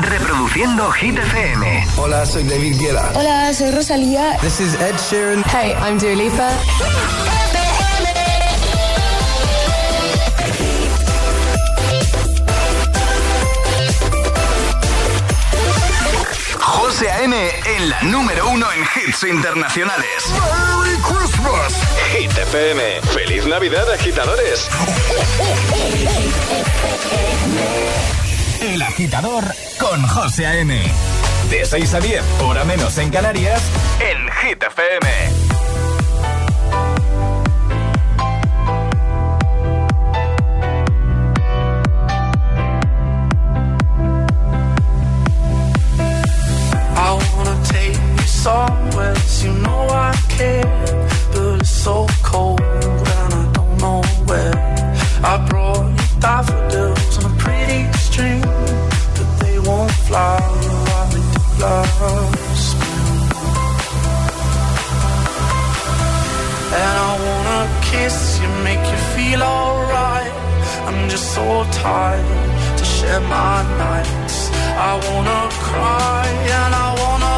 Reproduciendo Hit FM. Hola, soy David Guetta. Hola, soy Rosalía. This is Ed Sheeran. Hey, I'm Dua Lipa. José A.M. en la número uno en hits internacionales. ¡Merry Christmas! Hit FM. ¡Feliz Navidad, agitadores! El agitador con José A.M. De 6 a 10, hora menos en Canarias, en Hit FM. you know I care, so cold and I don't know where. Pretty string, won't fly like they did last spring. And I wanna kiss you, make you feel alright. I'm just so tired to share my nights. I wanna cry and I wanna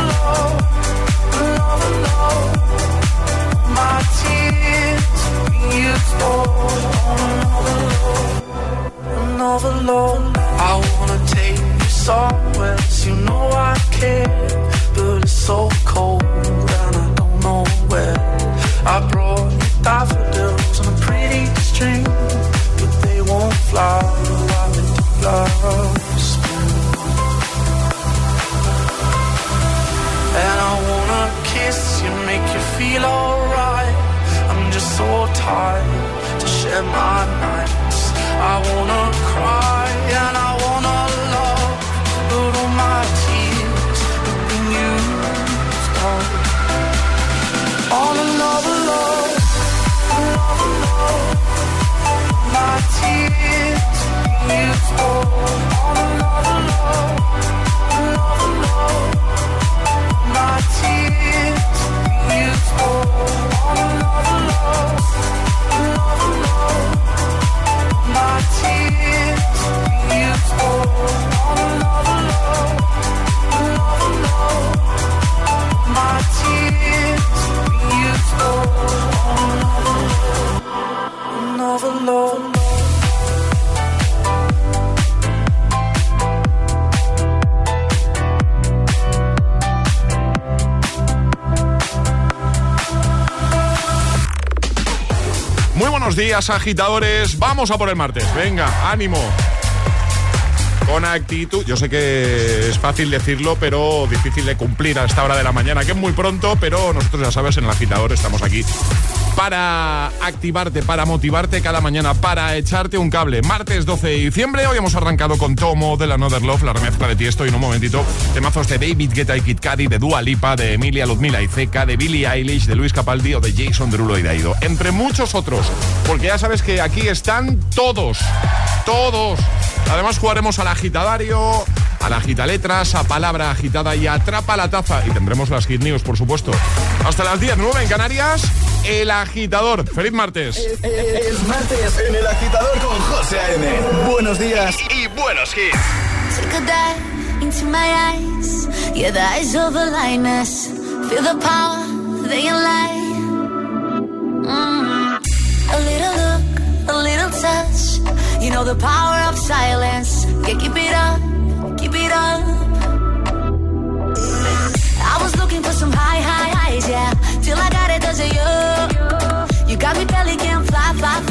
agitadores. Vamos a por el martes. Venga, ánimo. Con actitud. Yo sé que es fácil decirlo, pero difícil de cumplir a esta hora de la mañana, que es muy pronto, pero nosotros ya sabes, en el agitador estamos aquí para activarte, para motivarte cada mañana, para echarte un cable. Martes 12 de diciembre, hoy hemos arrancado con Tomo de la Another la remezcla de Tiesto y en un momentito temazos de David Guetta y Kid Cudi, de Dua Lipa, de Emilia Ludmila y Zeca, de Billie Eilish, de Luis Capaldi o de Jason Derulo y Daido. Entre muchos otros, porque ya sabes que aquí están todos, todos. Además jugaremos al agitadario, a la agita letras, a palabra agitada y atrapa la taza. Y tendremos las hit news, por supuesto. Hasta las 10, 9 en Canarias, el agitador. ¡Feliz martes! Es, martes en el agitador con José A.M. Buenos días y, buenos hits. Take a dive into my eyes. Yeah, the eyes of a lioness. Feel the power, they lie. Mm. A little look, a little touch. You know the power of silence. Yeah, keep it up, it up. I was looking for some high, high highs, yeah. Till I got it, does it you? You got me belly can fly, fly, fly,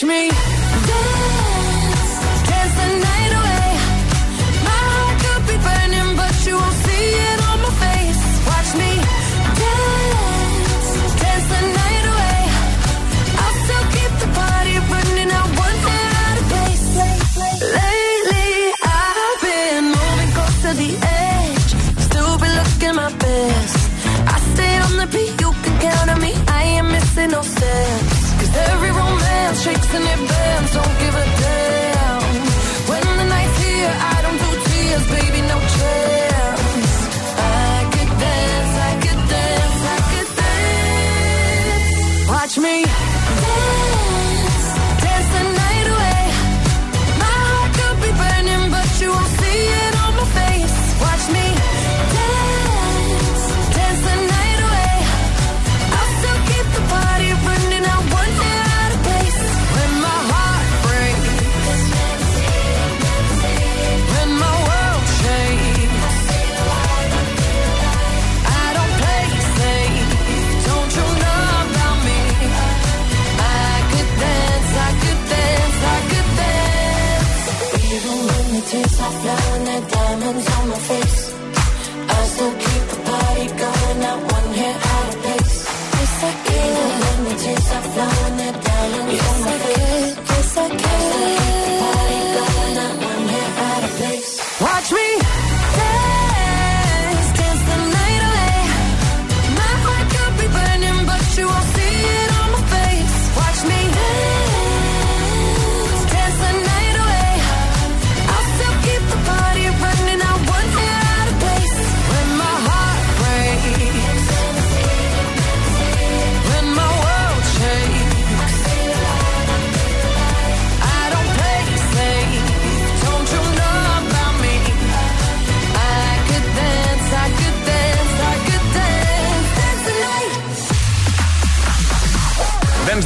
touch me.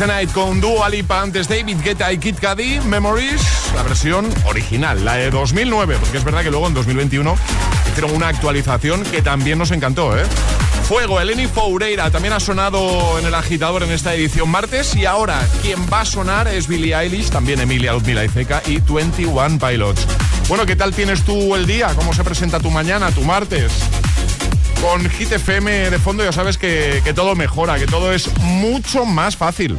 Night con Dua Lipa, antes David Guetta y Kid Cudi, Memories, la versión original, la de 2009, porque es verdad que luego en 2021 hicieron una actualización que también nos encantó, ¿eh? Fuego, Eleni Foureira también ha sonado en el agitador en esta edición martes y ahora quien va a sonar es Billie Eilish, también Emilia Ludmila y Zeca y 21 Pilots. Bueno, ¿qué tal tienes tú el día? ¿Cómo se presenta tu mañana, tu martes? Con Hit FM de fondo ya sabes que, que todo mejora, que todo es mucho más fácil.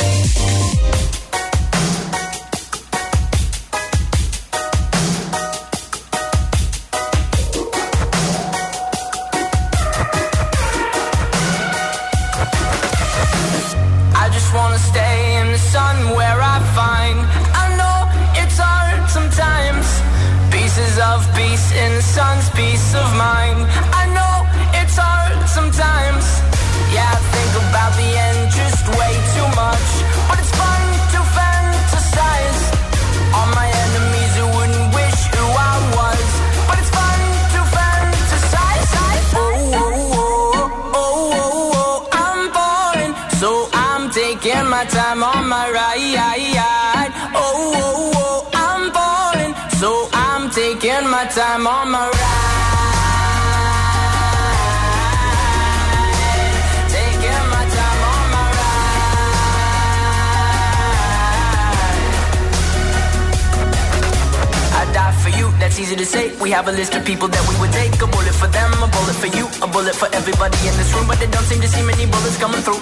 taking my time on my ride Oh, oh, oh, I'm falling So I'm taking my time on my ride Taking my time on my ride I die for you, that's easy to say. We have a list of people that we would take. A bullet for them, a bullet for you, a bullet for everybody in this room. But they don't seem to see many bullets coming through.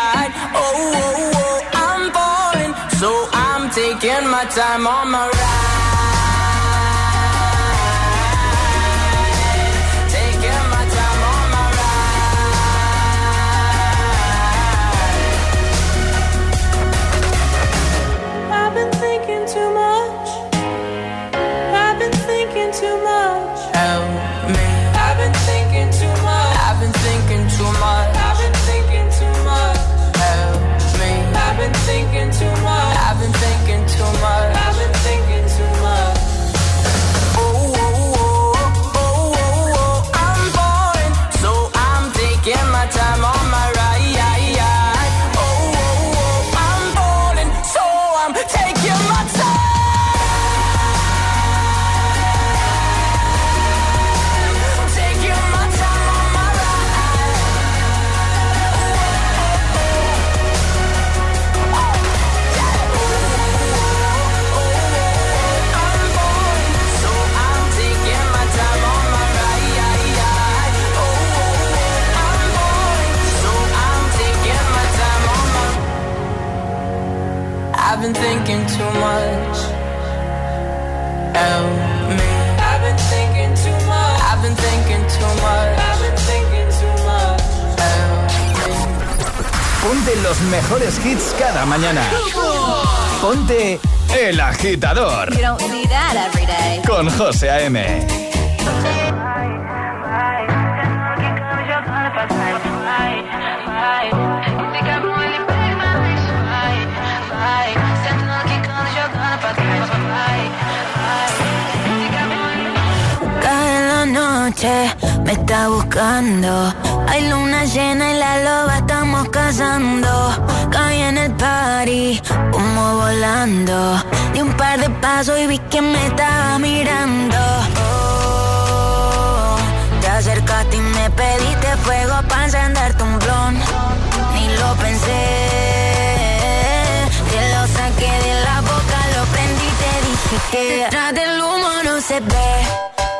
Time on my ride. mañana. Ponte El Agitador. Con José A.M. Cada noche me está buscando. Hay luna llena y la loba estamos cazando. Caí en el party, humo volando. Di un par de pasos y vi que me estaba mirando. Oh, te acercaste y me pediste fuego para encenderte un blon. Ni lo pensé. Te lo saqué de la boca, lo prendí y te dije que detrás del humo no se ve.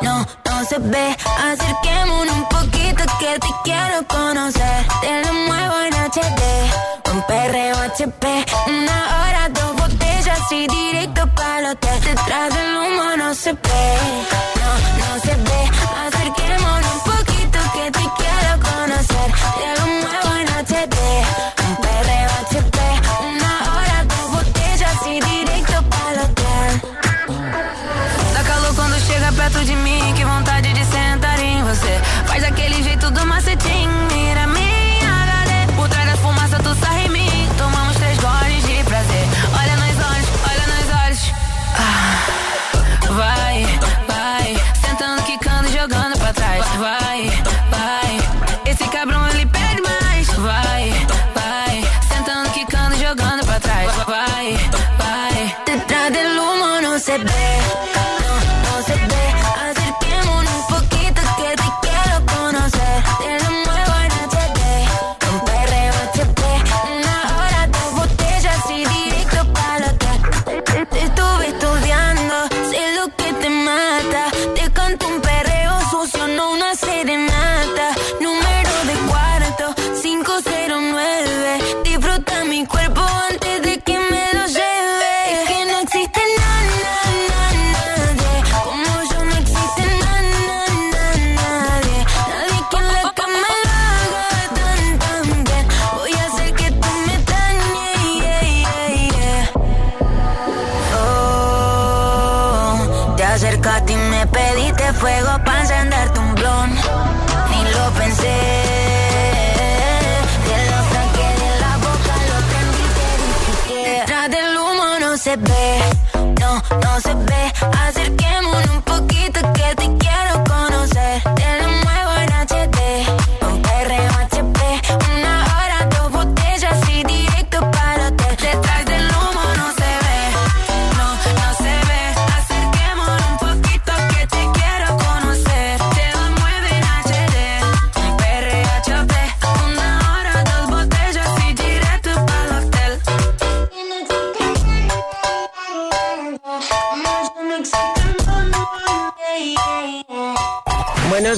No, no se ve. Acerquémonos un poquito que te quiero conocer. Te lo muevo en HD un perreo HP. Una hora, dos botellas y directo para el hotel. Detrás del humo no se ve, não, no se ve. Acerquémonos un poquito que te quiero conhecer. Te lo muevo en HD. Un perreo HP. Una hora, dos botellas y directo para el hotel. Tá calor quando chega perto de mim. Que vontade de sentar em você. Faz aquele jeito do macetinho why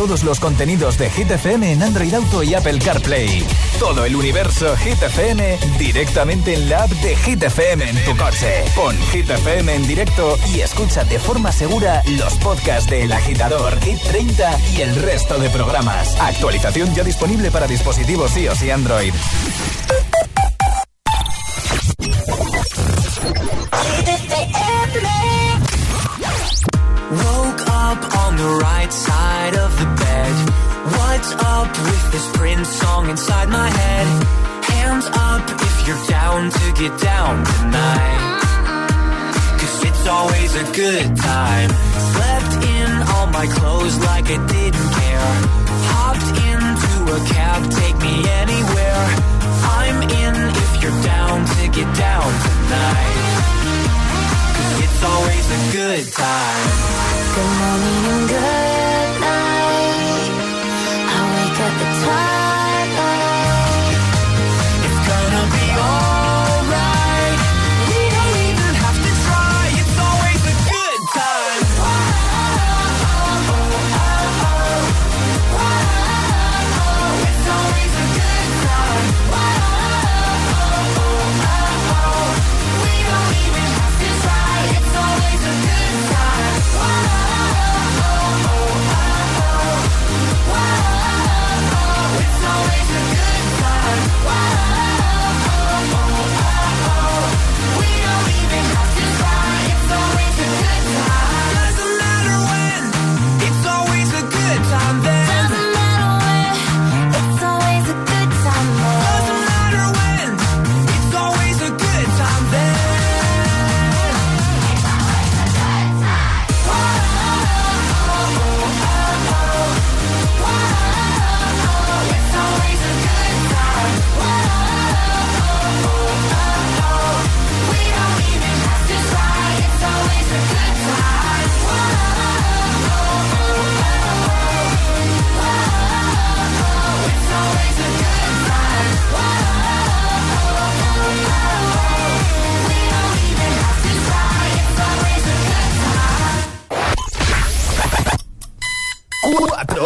todos los contenidos de Hit FM en Android Auto y Apple CarPlay. Todo el universo Hit FM directamente en la app de Hit FM en tu coche. Pon Hit FM en directo y escucha de forma segura los podcasts del de Agitador, Hit 30 y el resto de programas. Actualización ya disponible para dispositivos iOS y Android. anywhere. I'm in if you're down to get down tonight. It's always a good time. Good morning good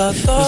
I thought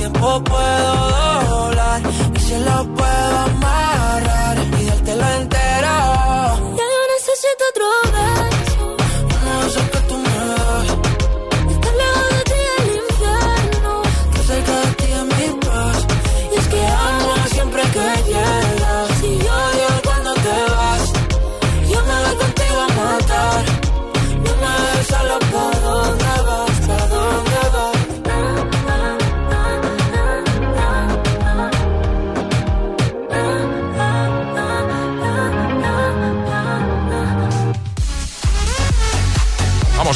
tiempo puedo doblar y se lo puedo amar.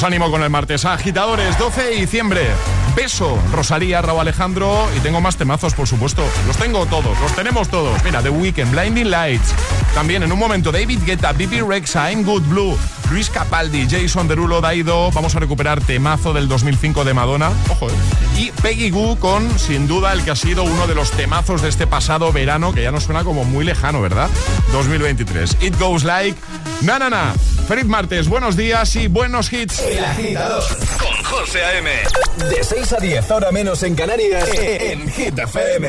ánimo con el martes. Agitadores, 12 de diciembre. Beso, Rosalía, Raúl Alejandro. Y tengo más temazos, por supuesto. Los tengo todos, los tenemos todos. Mira, The Weeknd, Blinding Lights. También en un momento, David Guetta, Bibi Rexa, I'm Good Blue, Luis Capaldi, Jason Derulo, Daido. Vamos a recuperar temazo del 2005 de Madonna. Ojo. Eh. Y Peggy Goo con, sin duda, el que ha sido uno de los temazos de este pasado verano, que ya nos suena como muy lejano, ¿verdad? 2023. It Goes Like. Nanana. Feliz martes, buenos días y buenos hits. El agitador con José A.M. De 6 a 10, ahora menos en Canarias, en Hit FM.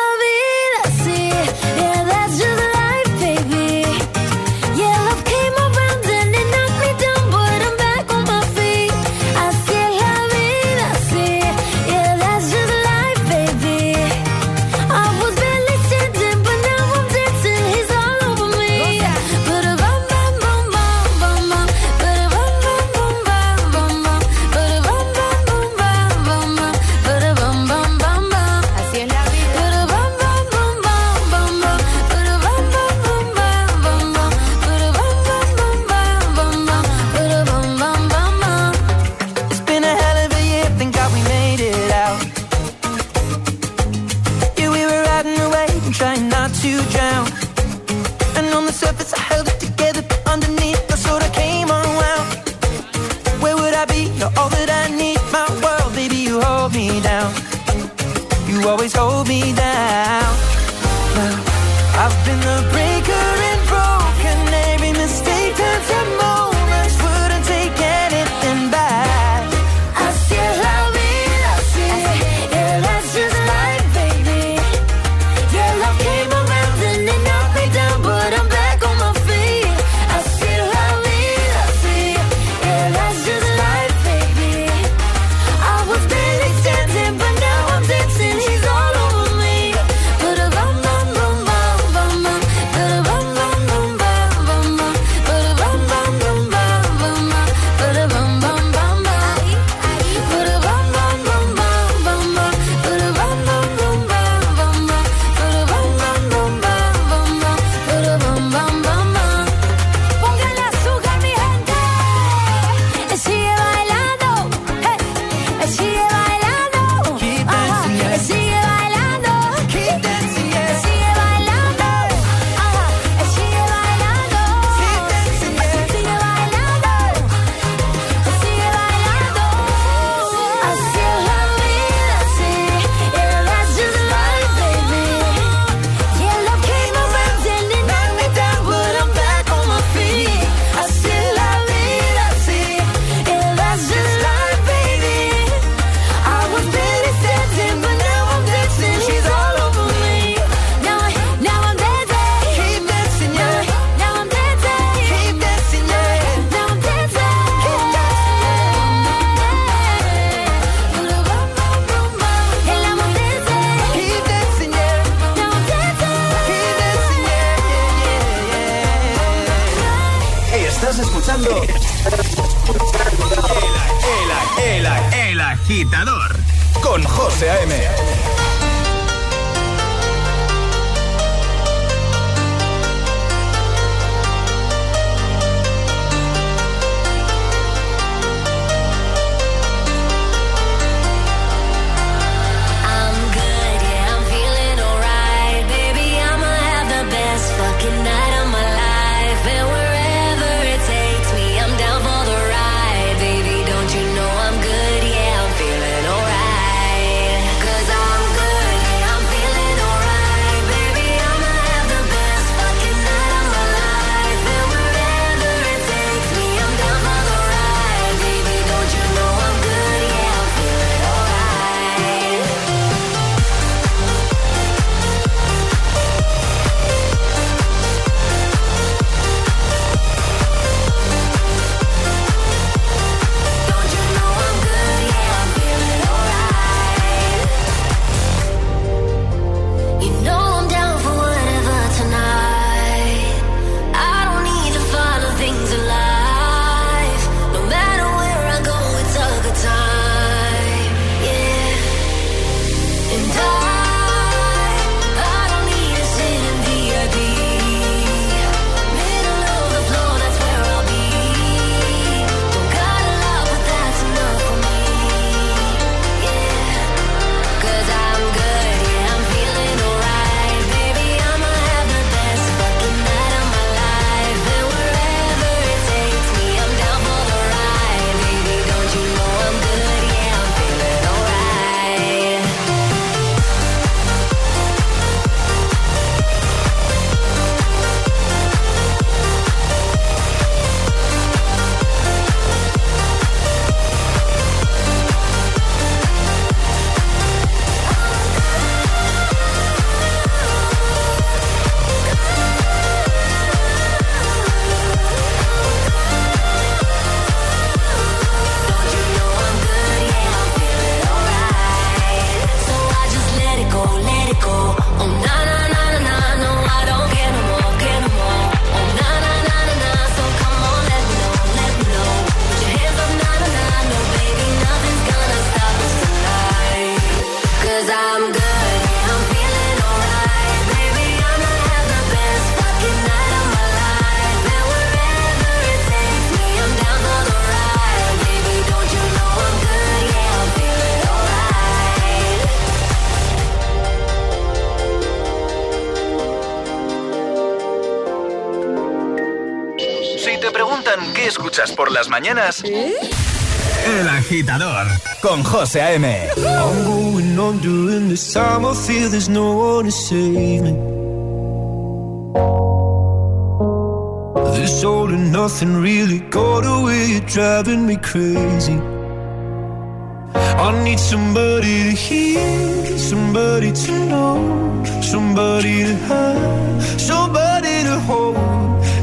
Escuchas por las mañanas, El Agitador con José A.M. I'm going on during this time. I feel there's no one to save me. This all and nothing really got away. You're driving me crazy. I need somebody to hear, somebody to know, somebody to have, somebody.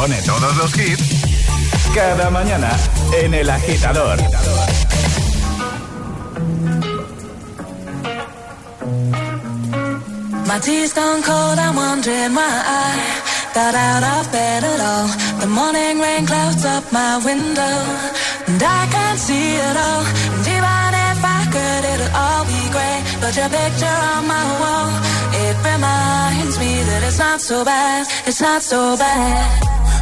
Pone todos los hits cada mañana en El Agitador. My tea's gone cold, I'm wondering why I got out of bed at all. The morning rain clouds up my window, and I can't see it all. And if I could, it'll all be great. But your picture on my wall, it reminds me that it's not so bad, it's not so bad.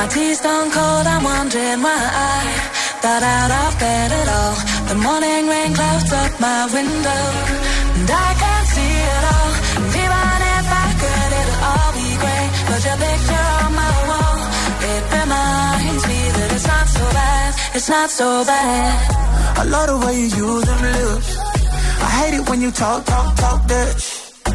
My tea's gone cold, I'm wondering why I got out of bed at all. The morning rain clouds up my window, and I can't see it all. And even if I could, it'll all be great. But your picture on my wall, it reminds me that it's not so bad, it's not so bad. I love the way you use them lips. I hate it when you talk, talk, talk sh-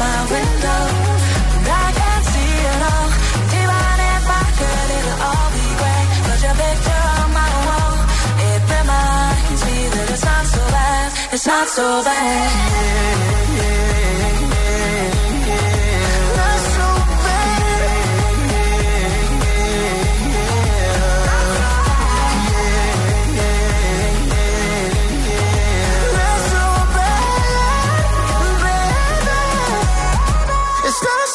my window, I can't see all. If I could, it'll all be. But your picture on my wall, it reminds me that it's not so bad, it's not so bad.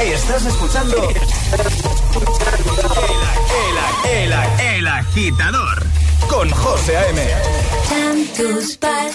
Estás escuchando el, el, el, el agitador con José A.M. Time goes by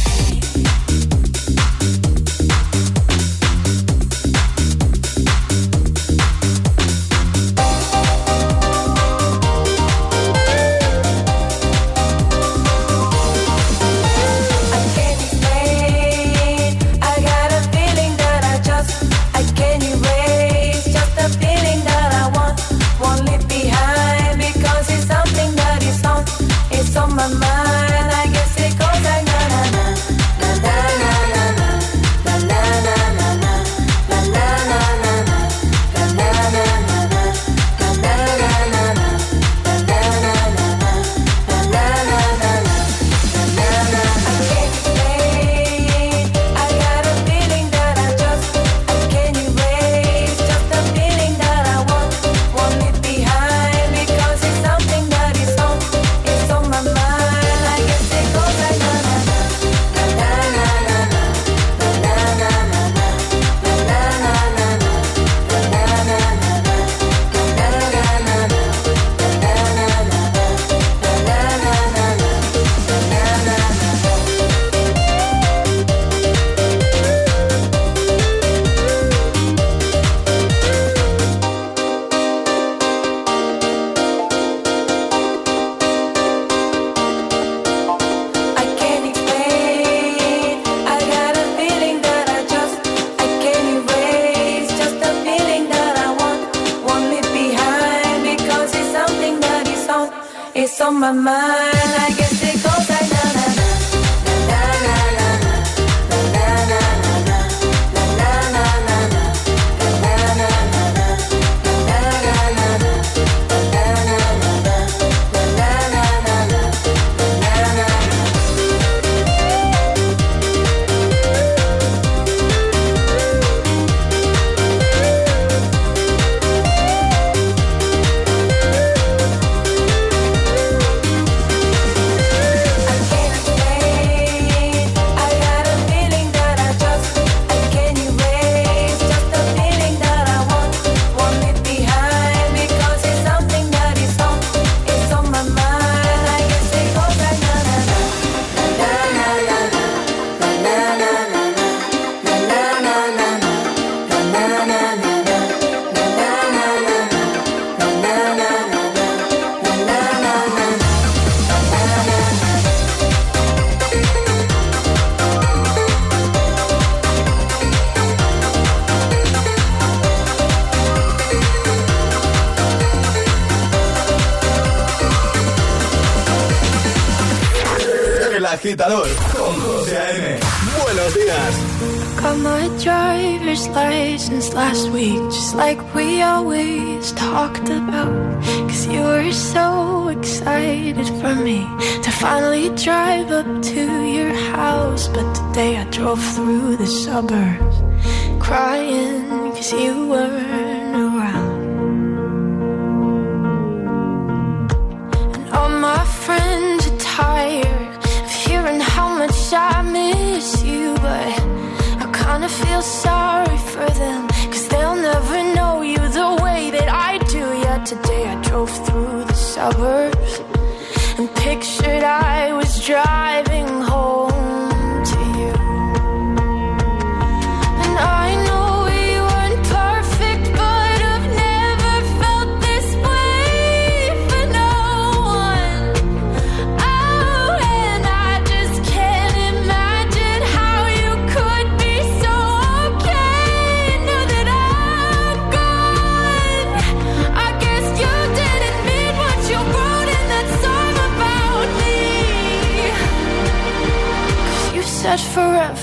since last week, just like we always talked about. Cause you were so excited for me to finally drive up to your house. But today I drove through the suburbs.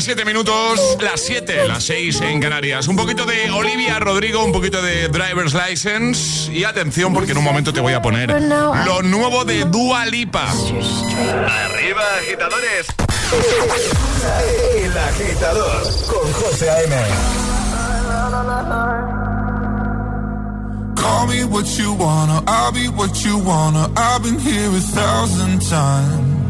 17 minutos, las 7, las 6 en Canarias. Un poquito de Olivia Rodrigo, un poquito de Driver's License. Y atención, porque en un momento te voy a poner lo nuevo de Dua Lipa. ¡Arriba, agitadores! El agitador con José A.M. Call me what you wanna, I'll be what you wanna. I've been here a thousand times.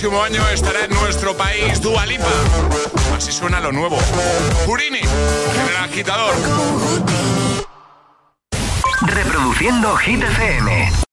Próximo año estará